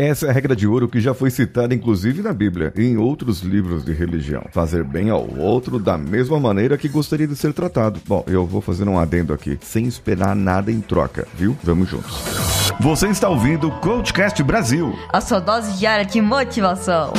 Essa é a regra de ouro que já foi citada inclusive na Bíblia e em outros livros de religião. Fazer bem ao outro da mesma maneira que gostaria de ser tratado. Bom, eu vou fazer um adendo aqui, sem esperar nada em troca, viu? Vamos juntos. Você está ouvindo o Coachcast Brasil. A sua dose diária de motivação.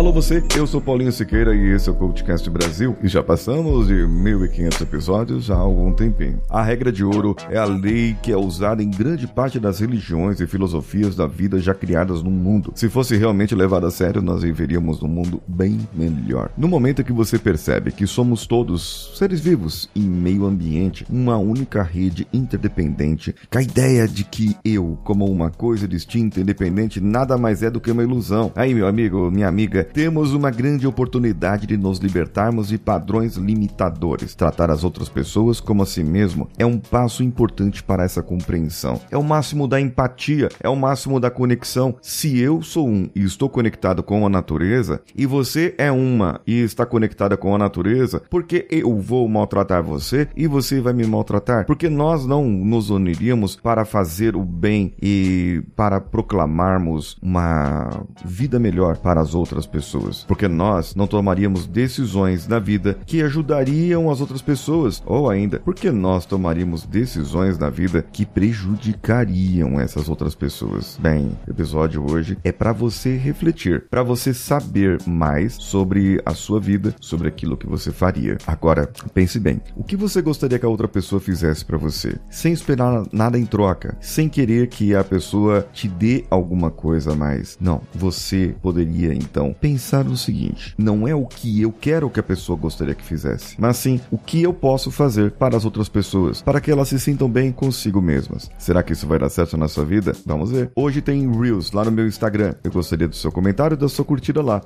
Alô você, eu sou Paulinho Siqueira e esse é o Coachcast Brasil e já passamos de 1500 episódios há algum tempinho. A regra de ouro é a lei que é usada em grande parte das religiões e filosofias da vida já criadas no mundo. Se fosse realmente levada a sério, nós viveríamos num mundo bem melhor. No momento que você percebe que somos todos seres vivos em meio ambiente, uma única rede interdependente, com a ideia de que eu, como uma coisa distinta, independente, nada mais é do que uma ilusão. Aí, meu amigo, minha amiga, temos uma grande oportunidade de nos libertarmos de padrões limitadores. Tratar as outras pessoas como a si mesmo é um passo importante para essa compreensão. É o máximo da empatia, é o máximo da conexão. Se eu sou um e estou conectado com a natureza, e você é uma e está conectada com a natureza, por que eu vou maltratar você e você vai me maltratar? Porque nós não nos uniríamos para fazer o bem e para proclamarmos uma vida melhor para as outras pessoas pessoas, porque nós não tomaríamos decisões na vida que ajudariam as outras pessoas, ou ainda, porque nós tomaríamos decisões na vida que prejudicariam essas outras pessoas. Bem, o episódio hoje é para você refletir, para você saber mais sobre a sua vida, sobre aquilo que você faria. Agora, pense bem, o que você gostaria que a outra pessoa fizesse para você, sem esperar nada em troca, sem querer que a pessoa te dê alguma coisa a mais? Não, você poderia então pensar pensar no seguinte: não é o que eu quero que a pessoa gostaria que fizesse, mas sim o que eu posso fazer para as outras pessoas, para que elas se sintam bem consigo mesmas. Será que isso vai dar certo na sua vida? Vamos ver. Hoje tem Reels lá no meu Instagram. Eu gostaria do seu comentário e da sua curtida lá,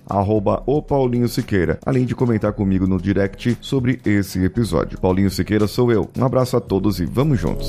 Siqueira, além de comentar comigo no direct sobre esse episódio. Paulinho Siqueira sou eu. Um abraço a todos e vamos juntos.